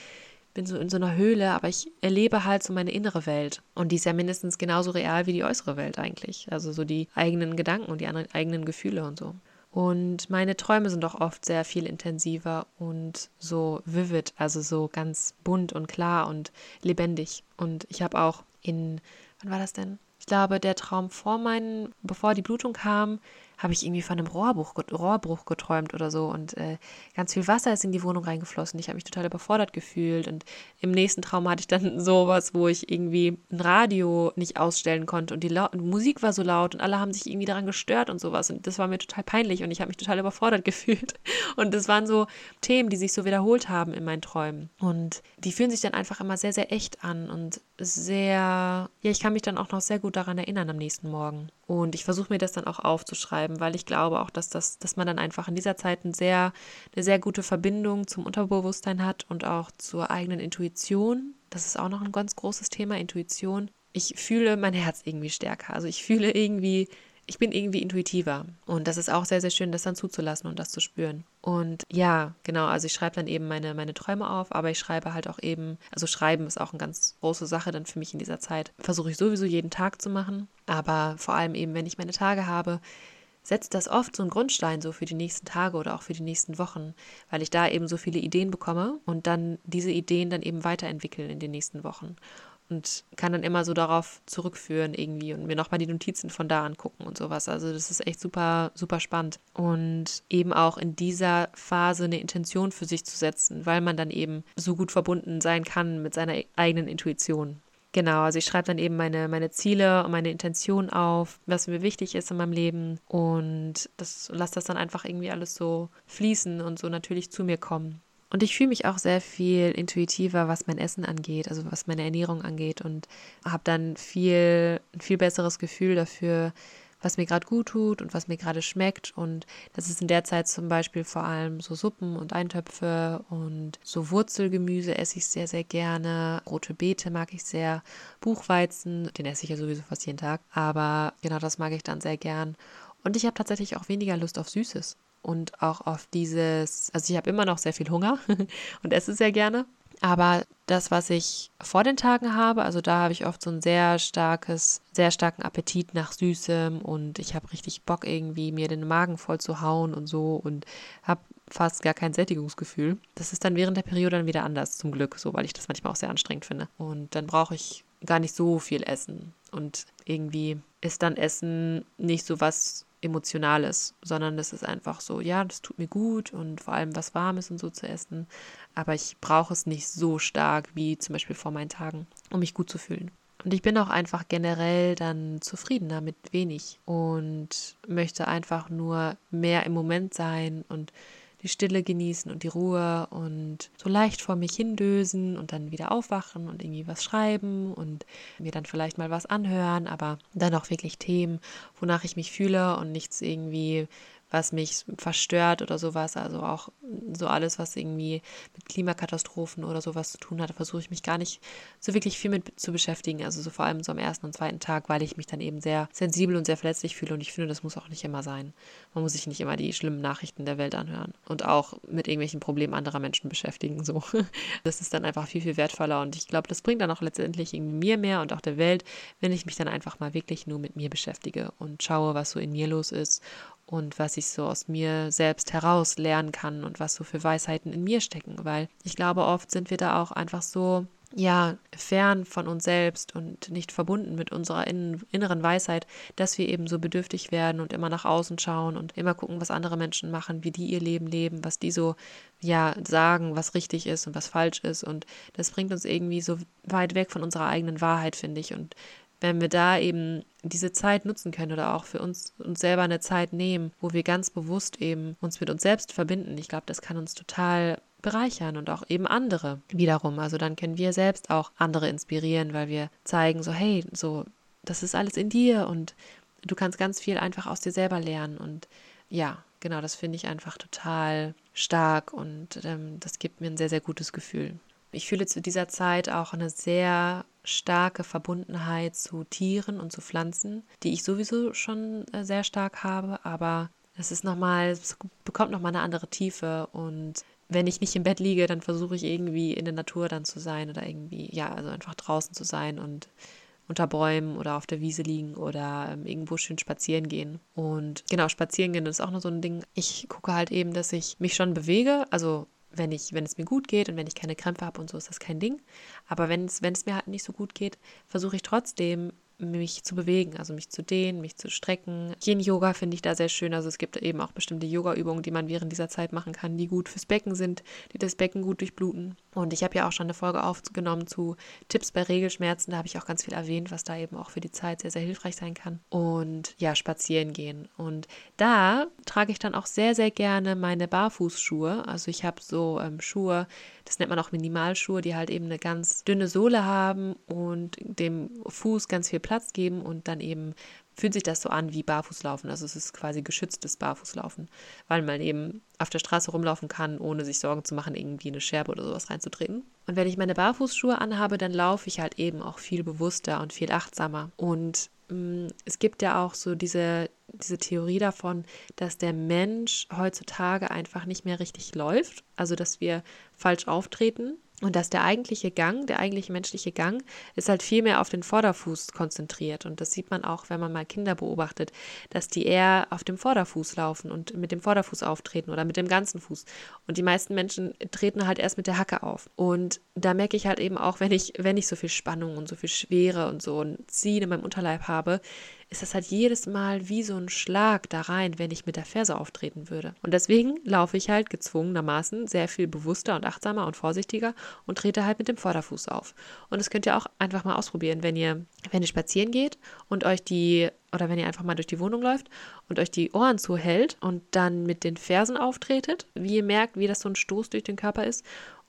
bin so in so einer Höhle, aber ich erlebe halt so meine innere Welt. Und die ist ja mindestens genauso real wie die äußere Welt eigentlich. Also so die eigenen Gedanken und die eigenen Gefühle und so. Und meine Träume sind auch oft sehr viel intensiver und so vivid, also so ganz bunt und klar und lebendig. Und ich habe auch in, wann war das denn? Ich glaube, der Traum vor meinen, bevor die Blutung kam, habe ich irgendwie von einem Rohrbruch, Rohrbruch geträumt oder so und äh, ganz viel Wasser ist in die Wohnung reingeflossen. Ich habe mich total überfordert gefühlt und im nächsten Traum hatte ich dann *laughs* sowas, wo ich irgendwie ein Radio nicht ausstellen konnte und die, La Musik war so laut und alle haben sich irgendwie daran gestört und sowas und das war mir total peinlich und ich habe mich total überfordert *laughs* gefühlt und das waren so Themen, die sich so wiederholt haben in meinen Träumen und die fühlen sich dann einfach immer sehr, sehr echt an und sehr, ja, ich kann mich dann auch noch sehr gut daran erinnern am nächsten Morgen. Und ich versuche mir das dann auch aufzuschreiben, weil ich glaube auch, dass das, dass man dann einfach in dieser Zeit ein sehr, eine sehr gute Verbindung zum Unterbewusstsein hat und auch zur eigenen Intuition. Das ist auch noch ein ganz großes Thema, Intuition. Ich fühle mein Herz irgendwie stärker. Also ich fühle irgendwie, ich bin irgendwie intuitiver. Und das ist auch sehr, sehr schön, das dann zuzulassen und das zu spüren. Und ja, genau, also ich schreibe dann eben meine, meine Träume auf, aber ich schreibe halt auch eben, also schreiben ist auch eine ganz große Sache dann für mich in dieser Zeit. Versuche ich sowieso jeden Tag zu machen, aber vor allem eben, wenn ich meine Tage habe, setzt das oft so einen Grundstein so für die nächsten Tage oder auch für die nächsten Wochen, weil ich da eben so viele Ideen bekomme und dann diese Ideen dann eben weiterentwickeln in den nächsten Wochen und kann dann immer so darauf zurückführen irgendwie und mir nochmal die Notizen von da angucken und sowas. Also das ist echt super, super spannend. Und eben auch in dieser Phase eine Intention für sich zu setzen, weil man dann eben so gut verbunden sein kann mit seiner eigenen Intuition. Genau, also ich schreibe dann eben meine, meine Ziele und meine Intention auf, was mir wichtig ist in meinem Leben und das lasse das dann einfach irgendwie alles so fließen und so natürlich zu mir kommen. Und ich fühle mich auch sehr viel intuitiver, was mein Essen angeht, also was meine Ernährung angeht und habe dann viel, ein viel besseres Gefühl dafür, was mir gerade gut tut und was mir gerade schmeckt. Und das ist in der Zeit zum Beispiel vor allem so Suppen und Eintöpfe und so Wurzelgemüse esse ich sehr, sehr gerne. Rote Beete mag ich sehr. Buchweizen, den esse ich ja sowieso fast jeden Tag. Aber genau das mag ich dann sehr gern. Und ich habe tatsächlich auch weniger Lust auf Süßes und auch auf dieses, also ich habe immer noch sehr viel Hunger *laughs* und esse sehr gerne. Aber das, was ich vor den Tagen habe, also da habe ich oft so ein sehr starkes, sehr starken Appetit nach Süßem und ich habe richtig Bock irgendwie, mir den Magen voll zu hauen und so und habe fast gar kein Sättigungsgefühl. Das ist dann während der Periode dann wieder anders, zum Glück, so, weil ich das manchmal auch sehr anstrengend finde. Und dann brauche ich gar nicht so viel Essen. Und irgendwie ist dann Essen nicht so was Emotionales, sondern es ist einfach so, ja, das tut mir gut und vor allem was Warmes und so zu essen. Aber ich brauche es nicht so stark wie zum Beispiel vor meinen Tagen, um mich gut zu fühlen. Und ich bin auch einfach generell dann zufriedener mit wenig und möchte einfach nur mehr im Moment sein und die Stille genießen und die Ruhe und so leicht vor mich hindösen und dann wieder aufwachen und irgendwie was schreiben und mir dann vielleicht mal was anhören, aber dann auch wirklich Themen, wonach ich mich fühle und nichts irgendwie was mich verstört oder sowas. Also auch so alles, was irgendwie mit Klimakatastrophen oder sowas zu tun hat, versuche ich mich gar nicht so wirklich viel mit zu beschäftigen. Also so vor allem so am ersten und zweiten Tag, weil ich mich dann eben sehr sensibel und sehr verletzlich fühle und ich finde, das muss auch nicht immer sein. Man muss sich nicht immer die schlimmen Nachrichten der Welt anhören und auch mit irgendwelchen Problemen anderer Menschen beschäftigen. So. *laughs* Das ist dann einfach viel, viel wertvoller und ich glaube, das bringt dann auch letztendlich irgendwie mir mehr und auch der Welt, wenn ich mich dann einfach mal wirklich nur mit mir beschäftige und schaue, was so in mir los ist und was ich so aus mir selbst heraus lernen kann und was so für Weisheiten in mir stecken, weil ich glaube, oft sind wir da auch einfach so ja, fern von uns selbst und nicht verbunden mit unserer inneren Weisheit, dass wir eben so bedürftig werden und immer nach außen schauen und immer gucken, was andere Menschen machen, wie die ihr Leben leben, was die so, ja, sagen, was richtig ist und was falsch ist. Und das bringt uns irgendwie so weit weg von unserer eigenen Wahrheit, finde ich. Und wenn wir da eben diese Zeit nutzen können oder auch für uns uns selber eine Zeit nehmen, wo wir ganz bewusst eben uns mit uns selbst verbinden, ich glaube, das kann uns total bereichern und auch eben andere wiederum. Also dann können wir selbst auch andere inspirieren, weil wir zeigen so, hey, so, das ist alles in dir und du kannst ganz viel einfach aus dir selber lernen. Und ja, genau, das finde ich einfach total stark und ähm, das gibt mir ein sehr, sehr gutes Gefühl. Ich fühle zu dieser Zeit auch eine sehr starke Verbundenheit zu Tieren und zu Pflanzen, die ich sowieso schon äh, sehr stark habe, aber es ist nochmal, es bekommt nochmal eine andere Tiefe und wenn ich nicht im Bett liege, dann versuche ich irgendwie in der Natur dann zu sein oder irgendwie, ja, also einfach draußen zu sein und unter Bäumen oder auf der Wiese liegen oder ähm, irgendwo schön spazieren gehen. Und genau, spazieren gehen ist auch noch so ein Ding. Ich gucke halt eben, dass ich mich schon bewege. Also wenn ich, wenn es mir gut geht und wenn ich keine Krämpfe habe und so, ist das kein Ding. Aber wenn es, wenn es mir halt nicht so gut geht, versuche ich trotzdem mich zu bewegen, also mich zu dehnen, mich zu strecken. Yin-Yoga finde ich da sehr schön. Also es gibt eben auch bestimmte Yoga-Übungen, die man während dieser Zeit machen kann, die gut fürs Becken sind, die das Becken gut durchbluten. Und ich habe ja auch schon eine Folge aufgenommen zu Tipps bei Regelschmerzen. Da habe ich auch ganz viel erwähnt, was da eben auch für die Zeit sehr, sehr hilfreich sein kann. Und ja, spazieren gehen. Und da trage ich dann auch sehr, sehr gerne meine Barfußschuhe. Also ich habe so ähm, Schuhe, das nennt man auch Minimalschuhe, die halt eben eine ganz dünne Sohle haben und dem Fuß ganz viel Platz geben und dann eben fühlt sich das so an wie Barfußlaufen. Also es ist quasi geschütztes Barfußlaufen, weil man eben auf der Straße rumlaufen kann, ohne sich Sorgen zu machen, irgendwie eine Scherbe oder sowas reinzutreten. Und wenn ich meine Barfußschuhe anhabe, dann laufe ich halt eben auch viel bewusster und viel achtsamer. Und es gibt ja auch so diese, diese Theorie davon, dass der Mensch heutzutage einfach nicht mehr richtig läuft. Also dass wir falsch auftreten und dass der eigentliche Gang, der eigentliche menschliche Gang, ist halt viel mehr auf den Vorderfuß konzentriert. Und das sieht man auch, wenn man mal Kinder beobachtet, dass die eher auf dem Vorderfuß laufen und mit dem Vorderfuß auftreten oder mit dem ganzen Fuß. Und die meisten Menschen treten halt erst mit der Hacke auf. Und da merke ich halt eben auch, wenn ich, wenn ich so viel Spannung und so viel Schwere und so ein Ziehen in meinem Unterleib habe, ist das halt jedes Mal wie so ein Schlag da rein, wenn ich mit der Ferse auftreten würde. Und deswegen laufe ich halt gezwungenermaßen sehr viel bewusster und achtsamer und vorsichtiger und trete halt mit dem Vorderfuß auf. Und das könnt ihr auch einfach mal ausprobieren, wenn ihr, wenn ihr spazieren geht und euch die oder wenn ihr einfach mal durch die Wohnung läuft und euch die Ohren zuhält und dann mit den Fersen auftretet, wie ihr merkt, wie das so ein Stoß durch den Körper ist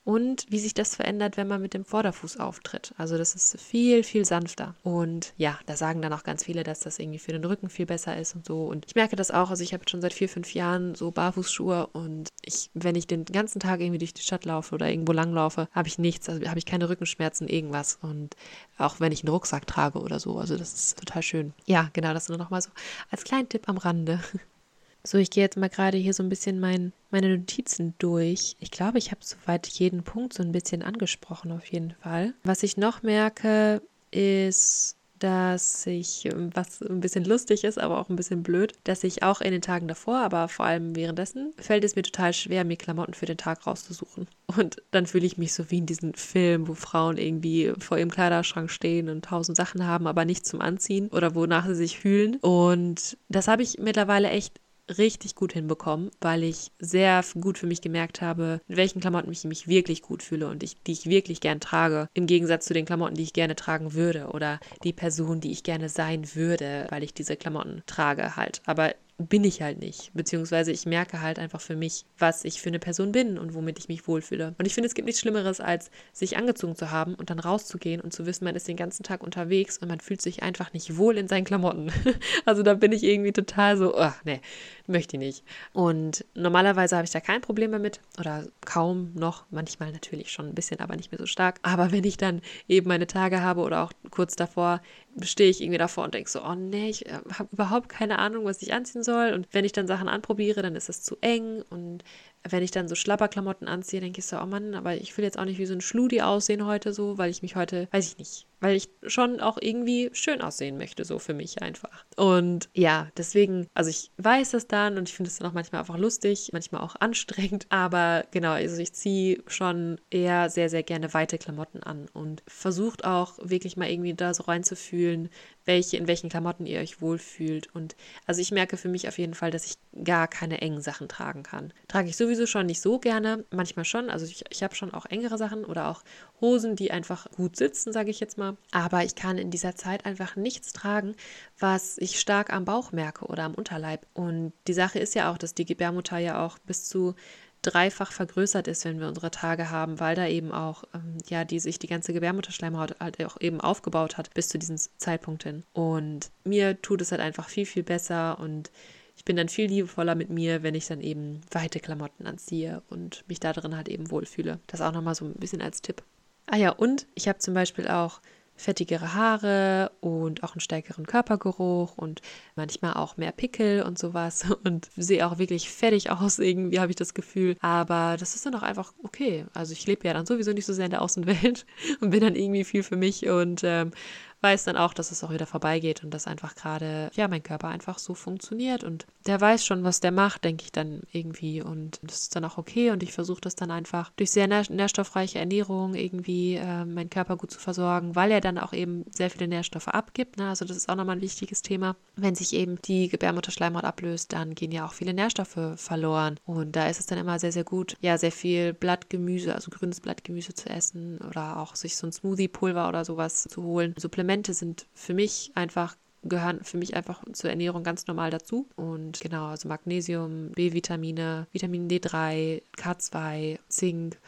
und wie sich das verändert, wenn man mit dem Vorderfuß auftritt. Also das ist viel, viel sanfter. Und ja, da sagen dann auch ganz viele, dass das irgendwie für den Rücken viel besser ist und so. Und ich merke das auch. Also ich habe schon seit vier, fünf Jahren so Barfußschuhe und ich, wenn ich den ganzen Tag irgendwie durch die Stadt laufe oder irgendwo langlaufe, habe ich nichts, also habe ich keine Rückenschmerzen, irgendwas. Und auch wenn ich einen Rucksack trage oder so. Also das ist total schön. Ja, genau, das nur noch mal so als kleinen Tipp am Rande. *laughs* So, ich gehe jetzt mal gerade hier so ein bisschen mein, meine Notizen durch. Ich glaube, ich habe soweit jeden Punkt so ein bisschen angesprochen, auf jeden Fall. Was ich noch merke, ist, dass ich, was ein bisschen lustig ist, aber auch ein bisschen blöd, dass ich auch in den Tagen davor, aber vor allem währenddessen, fällt es mir total schwer, mir Klamotten für den Tag rauszusuchen. Und dann fühle ich mich so wie in diesem Film, wo Frauen irgendwie vor ihrem Kleiderschrank stehen und tausend Sachen haben, aber nichts zum Anziehen oder wonach sie sich fühlen. Und das habe ich mittlerweile echt richtig gut hinbekommen, weil ich sehr gut für mich gemerkt habe, mit welchen Klamotten ich mich wirklich gut fühle und ich, die ich wirklich gern trage, im Gegensatz zu den Klamotten, die ich gerne tragen würde oder die Person, die ich gerne sein würde, weil ich diese Klamotten trage halt. Aber bin ich halt nicht. Beziehungsweise ich merke halt einfach für mich, was ich für eine Person bin und womit ich mich wohlfühle. Und ich finde, es gibt nichts Schlimmeres, als sich angezogen zu haben und dann rauszugehen und zu wissen, man ist den ganzen Tag unterwegs und man fühlt sich einfach nicht wohl in seinen Klamotten. *laughs* also da bin ich irgendwie total so, oh, nee, möchte ich nicht. Und normalerweise habe ich da kein Problem damit oder kaum noch, manchmal natürlich schon ein bisschen, aber nicht mehr so stark. Aber wenn ich dann eben meine Tage habe oder auch kurz davor, stehe ich irgendwie davor und denke so, oh nee, ich äh, habe überhaupt keine Ahnung, was ich anziehen soll. Und wenn ich dann Sachen anprobiere, dann ist es zu eng. Und wenn ich dann so Schlapperklamotten anziehe, denke ich so, oh Mann, aber ich will jetzt auch nicht wie so ein Schludi aussehen heute so, weil ich mich heute, weiß ich nicht, weil ich schon auch irgendwie schön aussehen möchte, so für mich einfach. Und ja, deswegen, also ich weiß das dann und ich finde es dann auch manchmal einfach lustig, manchmal auch *laughs* anstrengend, aber genau, also ich ziehe schon eher sehr, sehr gerne weite Klamotten an und versucht auch wirklich mal irgendwie da so reinzufühlen, welche, in welchen Klamotten ihr euch wohlfühlt. Und also ich merke für mich auf jeden Fall, dass ich gar keine engen Sachen tragen kann. Trage ich sowieso schon nicht so gerne, manchmal schon. Also ich, ich habe schon auch engere Sachen oder auch Hosen, die einfach gut sitzen, sage ich jetzt mal. Aber ich kann in dieser Zeit einfach nichts tragen, was ich stark am Bauch merke oder am Unterleib. Und die Sache ist ja auch, dass die Gebärmutter ja auch bis zu dreifach vergrößert ist, wenn wir unsere Tage haben, weil da eben auch, ähm, ja, die sich die ganze Gebärmutterschleimhaut halt auch eben aufgebaut hat bis zu diesem Zeitpunkt hin. Und mir tut es halt einfach viel, viel besser und ich bin dann viel liebevoller mit mir, wenn ich dann eben weite Klamotten anziehe und mich da drin halt eben wohlfühle. Das auch nochmal so ein bisschen als Tipp. Ah ja, und ich habe zum Beispiel auch fettigere Haare und auch einen stärkeren Körpergeruch und manchmal auch mehr Pickel und sowas *laughs* und sehe auch wirklich fettig aus, irgendwie habe ich das Gefühl. Aber das ist dann auch einfach okay. Also ich lebe ja dann sowieso nicht so sehr in der Außenwelt *laughs* und bin dann irgendwie viel für mich und ähm, weiß dann auch, dass es auch wieder vorbeigeht und dass einfach gerade, ja, mein Körper einfach so funktioniert und der weiß schon, was der macht, denke ich dann irgendwie und das ist dann auch okay und ich versuche das dann einfach durch sehr nährstoffreiche Ernährung irgendwie äh, meinen Körper gut zu versorgen, weil er dann auch eben sehr viele Nährstoffe abgibt, ne? also das ist auch nochmal ein wichtiges Thema. Wenn sich eben die Gebärmutterschleimhaut ablöst, dann gehen ja auch viele Nährstoffe verloren und da ist es dann immer sehr, sehr gut, ja, sehr viel Blattgemüse, also grünes Blattgemüse zu essen oder auch sich so ein Smoothie-Pulver oder sowas zu holen, Supplemente Supplemente sind für mich einfach gehören für mich einfach zur Ernährung ganz normal dazu. Und genau, also Magnesium, B-Vitamine, Vitamin D3, K2, Zink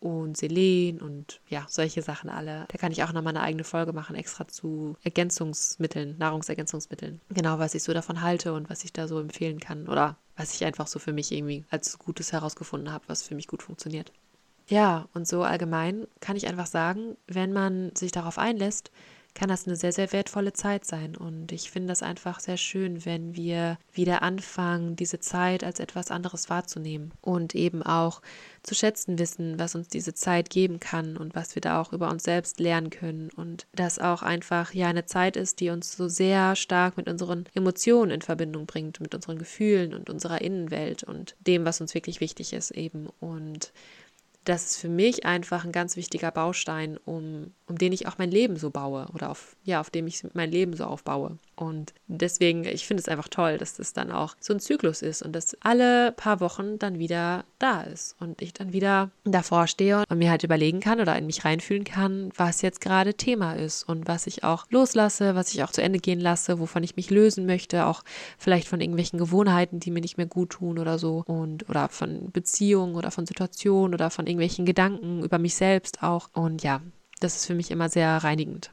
und Selen und ja, solche Sachen alle. Da kann ich auch nochmal eine eigene Folge machen, extra zu Ergänzungsmitteln, Nahrungsergänzungsmitteln. Genau, was ich so davon halte und was ich da so empfehlen kann oder was ich einfach so für mich irgendwie als Gutes herausgefunden habe, was für mich gut funktioniert. Ja, und so allgemein kann ich einfach sagen, wenn man sich darauf einlässt, kann das eine sehr, sehr wertvolle Zeit sein. Und ich finde das einfach sehr schön, wenn wir wieder anfangen, diese Zeit als etwas anderes wahrzunehmen und eben auch zu schätzen wissen, was uns diese Zeit geben kann und was wir da auch über uns selbst lernen können. Und das auch einfach ja eine Zeit ist, die uns so sehr stark mit unseren Emotionen in Verbindung bringt, mit unseren Gefühlen und unserer Innenwelt und dem, was uns wirklich wichtig ist eben. Und das ist für mich einfach ein ganz wichtiger Baustein, um, um den ich auch mein Leben so baue oder auf, ja, auf dem ich mein Leben so aufbaue. Und deswegen, ich finde es einfach toll, dass das dann auch so ein Zyklus ist und dass alle paar Wochen dann wieder da ist und ich dann wieder davor stehe und mir halt überlegen kann oder in mich reinfühlen kann, was jetzt gerade Thema ist und was ich auch loslasse, was ich auch zu Ende gehen lasse, wovon ich mich lösen möchte, auch vielleicht von irgendwelchen Gewohnheiten, die mir nicht mehr gut tun oder so und oder von Beziehungen oder von Situationen oder von irgendwelchen Gedanken über mich selbst auch und ja, das ist für mich immer sehr reinigend.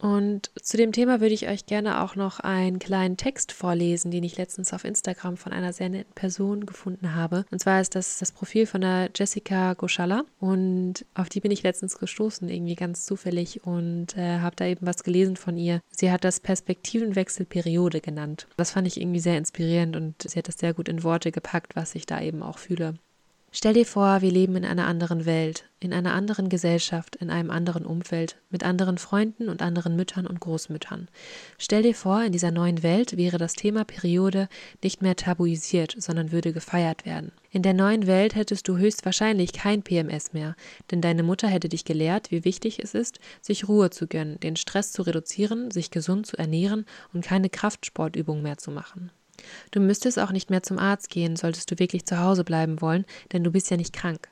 Und zu dem Thema würde ich euch gerne auch noch einen kleinen Text vorlesen, den ich letztens auf Instagram von einer sehr netten Person gefunden habe. Und zwar ist das das Profil von der Jessica Goshala. Und auf die bin ich letztens gestoßen, irgendwie ganz zufällig und äh, habe da eben was gelesen von ihr. Sie hat das Perspektivenwechselperiode genannt. Das fand ich irgendwie sehr inspirierend und sie hat das sehr gut in Worte gepackt, was ich da eben auch fühle. Stell dir vor, wir leben in einer anderen Welt, in einer anderen Gesellschaft, in einem anderen Umfeld, mit anderen Freunden und anderen Müttern und Großmüttern. Stell dir vor, in dieser neuen Welt wäre das Thema Periode nicht mehr tabuisiert, sondern würde gefeiert werden. In der neuen Welt hättest du höchstwahrscheinlich kein PMS mehr, denn deine Mutter hätte dich gelehrt, wie wichtig es ist, sich Ruhe zu gönnen, den Stress zu reduzieren, sich gesund zu ernähren und keine Kraftsportübung mehr zu machen. Du müsstest auch nicht mehr zum Arzt gehen, solltest du wirklich zu Hause bleiben wollen, denn du bist ja nicht krank.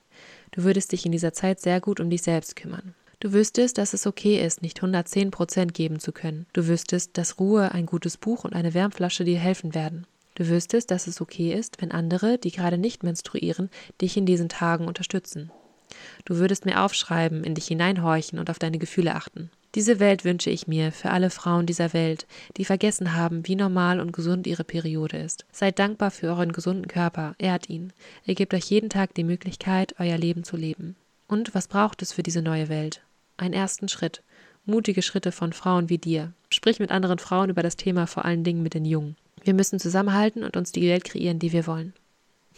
Du würdest dich in dieser Zeit sehr gut um dich selbst kümmern. Du wüsstest, dass es okay ist, nicht 110 Prozent geben zu können. Du wüsstest, dass Ruhe, ein gutes Buch und eine Wärmflasche dir helfen werden. Du wüsstest, dass es okay ist, wenn andere, die gerade nicht menstruieren, dich in diesen Tagen unterstützen. Du würdest mir aufschreiben, in dich hineinhorchen und auf deine Gefühle achten. Diese Welt wünsche ich mir für alle Frauen dieser Welt, die vergessen haben, wie normal und gesund ihre Periode ist. Seid dankbar für euren gesunden Körper, ehrt ihn. Er gibt euch jeden Tag die Möglichkeit, euer Leben zu leben. Und was braucht es für diese neue Welt? Einen ersten Schritt. Mutige Schritte von Frauen wie dir. Sprich mit anderen Frauen über das Thema, vor allen Dingen mit den Jungen. Wir müssen zusammenhalten und uns die Welt kreieren, die wir wollen.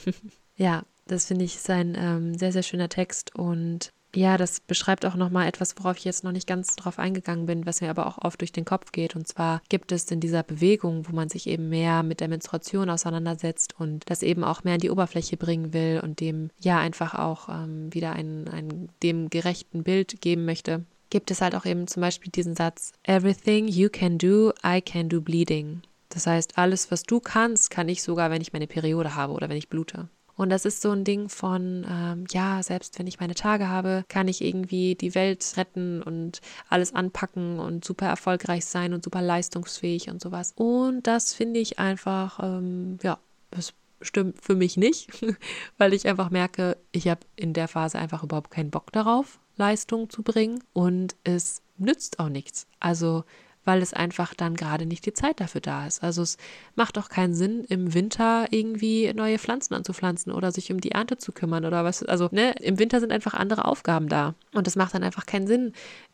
*laughs* ja, das finde ich ist ein ähm, sehr, sehr schöner Text und ja, das beschreibt auch nochmal etwas, worauf ich jetzt noch nicht ganz drauf eingegangen bin, was mir aber auch oft durch den Kopf geht. Und zwar gibt es in dieser Bewegung, wo man sich eben mehr mit der Menstruation auseinandersetzt und das eben auch mehr an die Oberfläche bringen will und dem ja einfach auch ähm, wieder ein, ein dem gerechten Bild geben möchte, gibt es halt auch eben zum Beispiel diesen Satz, Everything you can do, I can do bleeding. Das heißt, alles, was du kannst, kann ich sogar, wenn ich meine Periode habe oder wenn ich blute. Und das ist so ein Ding von, ähm, ja, selbst wenn ich meine Tage habe, kann ich irgendwie die Welt retten und alles anpacken und super erfolgreich sein und super leistungsfähig und sowas. Und das finde ich einfach, ähm, ja, das stimmt für mich nicht, *laughs* weil ich einfach merke, ich habe in der Phase einfach überhaupt keinen Bock darauf, Leistung zu bringen und es nützt auch nichts. Also weil es einfach dann gerade nicht die Zeit dafür da ist. Also es macht auch keinen Sinn, im Winter irgendwie neue Pflanzen anzupflanzen oder sich um die Ernte zu kümmern oder was. Also ne, im Winter sind einfach andere Aufgaben da. Und es macht dann einfach keinen Sinn,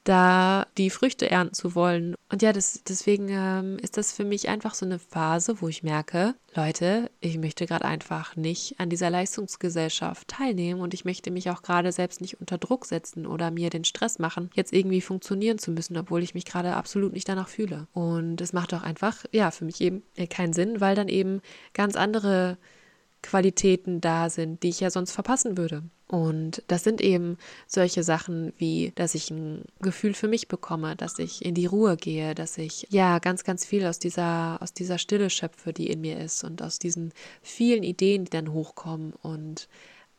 da die Früchte ernten zu wollen. Und ja, das, deswegen ähm, ist das für mich einfach so eine Phase, wo ich merke, Leute, ich möchte gerade einfach nicht an dieser Leistungsgesellschaft teilnehmen und ich möchte mich auch gerade selbst nicht unter Druck setzen oder mir den Stress machen, jetzt irgendwie funktionieren zu müssen, obwohl ich mich gerade absolut nicht danach fühle. Und es macht auch einfach, ja, für mich eben keinen Sinn, weil dann eben ganz andere Qualitäten da sind, die ich ja sonst verpassen würde. Und das sind eben solche Sachen wie, dass ich ein Gefühl für mich bekomme, dass ich in die Ruhe gehe, dass ich ja ganz, ganz viel aus dieser, aus dieser Stille schöpfe, die in mir ist und aus diesen vielen Ideen, die dann hochkommen. Und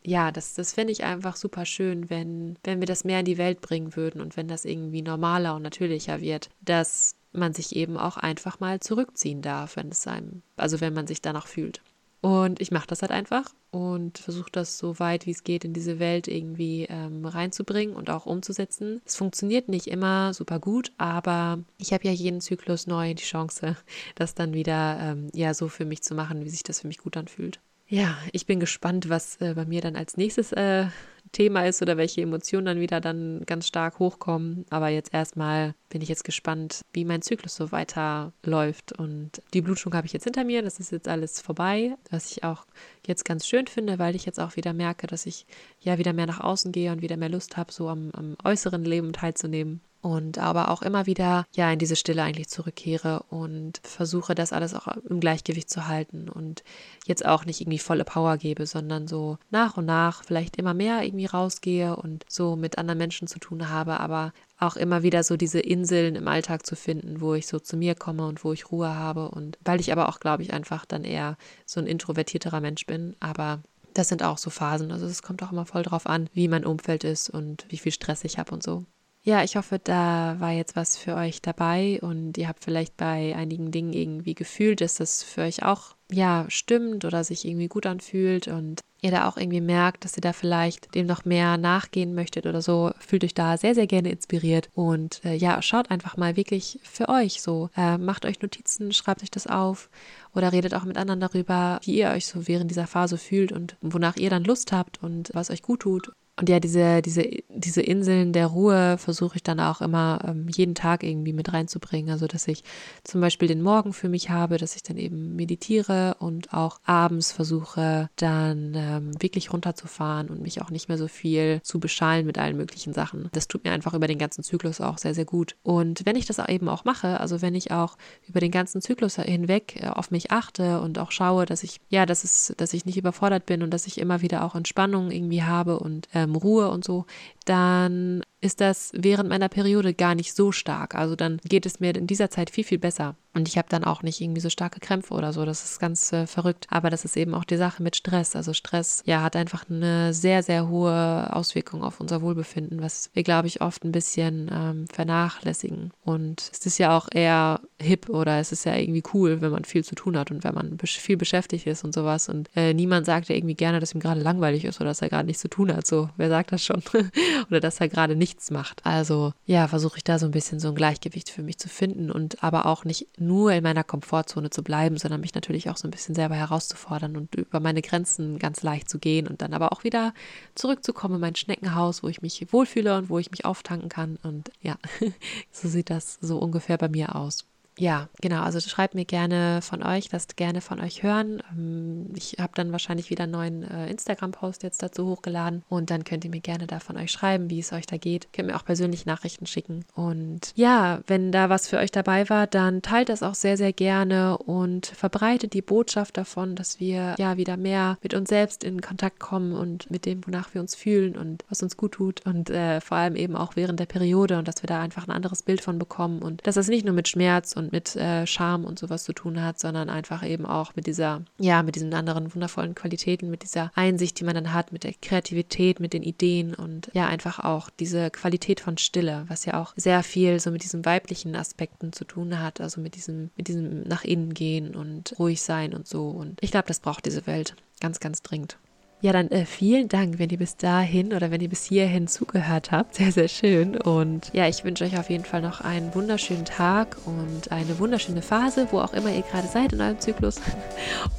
ja, das, das fände ich einfach super schön, wenn, wenn wir das mehr in die Welt bringen würden und wenn das irgendwie normaler und natürlicher wird, dass man sich eben auch einfach mal zurückziehen darf, wenn es einem, also wenn man sich danach fühlt. Und ich mache das halt einfach und versuche das so weit wie es geht in diese Welt irgendwie ähm, reinzubringen und auch umzusetzen. Es funktioniert nicht immer super gut, aber ich habe ja jeden Zyklus neu die Chance, *laughs* das dann wieder ähm, ja so für mich zu machen, wie sich das für mich gut anfühlt. Ja, ich bin gespannt, was äh, bei mir dann als nächstes äh, Thema ist oder welche Emotionen dann wieder dann ganz stark hochkommen. Aber jetzt erstmal bin ich jetzt gespannt, wie mein Zyklus so weiterläuft. Und die Blutung habe ich jetzt hinter mir. Das ist jetzt alles vorbei, was ich auch jetzt ganz schön finde, weil ich jetzt auch wieder merke, dass ich ja wieder mehr nach außen gehe und wieder mehr Lust habe, so am, am äußeren Leben teilzunehmen und aber auch immer wieder ja in diese Stille eigentlich zurückkehre und versuche das alles auch im Gleichgewicht zu halten und jetzt auch nicht irgendwie volle Power gebe, sondern so nach und nach vielleicht immer mehr irgendwie rausgehe und so mit anderen Menschen zu tun habe, aber auch immer wieder so diese Inseln im Alltag zu finden, wo ich so zu mir komme und wo ich Ruhe habe und weil ich aber auch glaube ich einfach dann eher so ein introvertierterer Mensch bin, aber das sind auch so Phasen. Also es kommt auch immer voll drauf an, wie mein Umfeld ist und wie viel Stress ich habe und so. Ja, ich hoffe, da war jetzt was für euch dabei und ihr habt vielleicht bei einigen Dingen irgendwie gefühlt, dass das für euch auch ja stimmt oder sich irgendwie gut anfühlt und ihr da auch irgendwie merkt, dass ihr da vielleicht dem noch mehr nachgehen möchtet oder so, fühlt euch da sehr, sehr gerne inspiriert und äh, ja, schaut einfach mal wirklich für euch so. Äh, macht euch Notizen, schreibt euch das auf oder redet auch mit anderen darüber, wie ihr euch so während dieser Phase fühlt und wonach ihr dann Lust habt und was euch gut tut und ja, diese, diese, diese Inseln der Ruhe versuche ich dann auch immer ähm, jeden Tag irgendwie mit reinzubringen. Also, dass ich zum Beispiel den Morgen für mich habe, dass ich dann eben meditiere und auch abends versuche, dann ähm, wirklich runterzufahren und mich auch nicht mehr so viel zu beschallen mit allen möglichen Sachen. Das tut mir einfach über den ganzen Zyklus auch sehr, sehr gut. Und wenn ich das eben auch mache, also wenn ich auch über den ganzen Zyklus hinweg äh, auf mich achte und auch schaue, dass ich, ja, dass es, dass ich nicht überfordert bin und dass ich immer wieder auch Entspannung irgendwie habe und ähm, Ruhe und so, dann ist das während meiner Periode gar nicht so stark. Also dann geht es mir in dieser Zeit viel, viel besser. Und ich habe dann auch nicht irgendwie so starke Krämpfe oder so. Das ist ganz äh, verrückt. Aber das ist eben auch die Sache mit Stress. Also Stress, ja, hat einfach eine sehr, sehr hohe Auswirkung auf unser Wohlbefinden, was wir, glaube ich, oft ein bisschen ähm, vernachlässigen. Und es ist ja auch eher hip oder es ist ja irgendwie cool, wenn man viel zu tun hat und wenn man viel beschäftigt ist und sowas. Und äh, niemand sagt ja irgendwie gerne, dass ihm gerade langweilig ist oder dass er gerade nichts zu tun hat. So, wer sagt das schon? *laughs* oder dass er gerade nichts macht. Also ja, versuche ich da so ein bisschen so ein Gleichgewicht für mich zu finden und aber auch nicht nur in meiner Komfortzone zu bleiben, sondern mich natürlich auch so ein bisschen selber herauszufordern und über meine Grenzen ganz leicht zu gehen und dann aber auch wieder zurückzukommen in mein Schneckenhaus, wo ich mich wohlfühle und wo ich mich auftanken kann. Und ja, *laughs* so sieht das so ungefähr bei mir aus. Ja, genau. Also schreibt mir gerne von euch, lasst gerne von euch hören. Ähm, ich habe dann wahrscheinlich wieder einen neuen äh, Instagram-Post jetzt dazu hochgeladen und dann könnt ihr mir gerne da von euch schreiben, wie es euch da geht. Könnt mir auch persönlich Nachrichten schicken. Und ja, wenn da was für euch dabei war, dann teilt das auch sehr, sehr gerne und verbreitet die Botschaft davon, dass wir ja wieder mehr mit uns selbst in Kontakt kommen und mit dem, wonach wir uns fühlen und was uns gut tut und äh, vor allem eben auch während der Periode und dass wir da einfach ein anderes Bild von bekommen und dass das nicht nur mit Schmerz und mit äh, Charme und sowas zu tun hat, sondern einfach eben auch mit dieser, ja, mit diesen anderen wundervollen Qualitäten, mit dieser Einsicht, die man dann hat, mit der Kreativität, mit den Ideen und ja, einfach auch diese Qualität von Stille, was ja auch sehr viel so mit diesen weiblichen Aspekten zu tun hat, also mit diesem, mit diesem nach innen gehen und ruhig sein und so. Und ich glaube, das braucht diese Welt ganz, ganz dringend. Ja, dann äh, vielen Dank, wenn ihr bis dahin oder wenn ihr bis hierhin zugehört habt. Sehr, sehr schön. Und ja, ich wünsche euch auf jeden Fall noch einen wunderschönen Tag und eine wunderschöne Phase, wo auch immer ihr gerade seid in eurem Zyklus.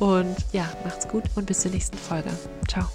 Und ja, macht's gut und bis zur nächsten Folge. Ciao.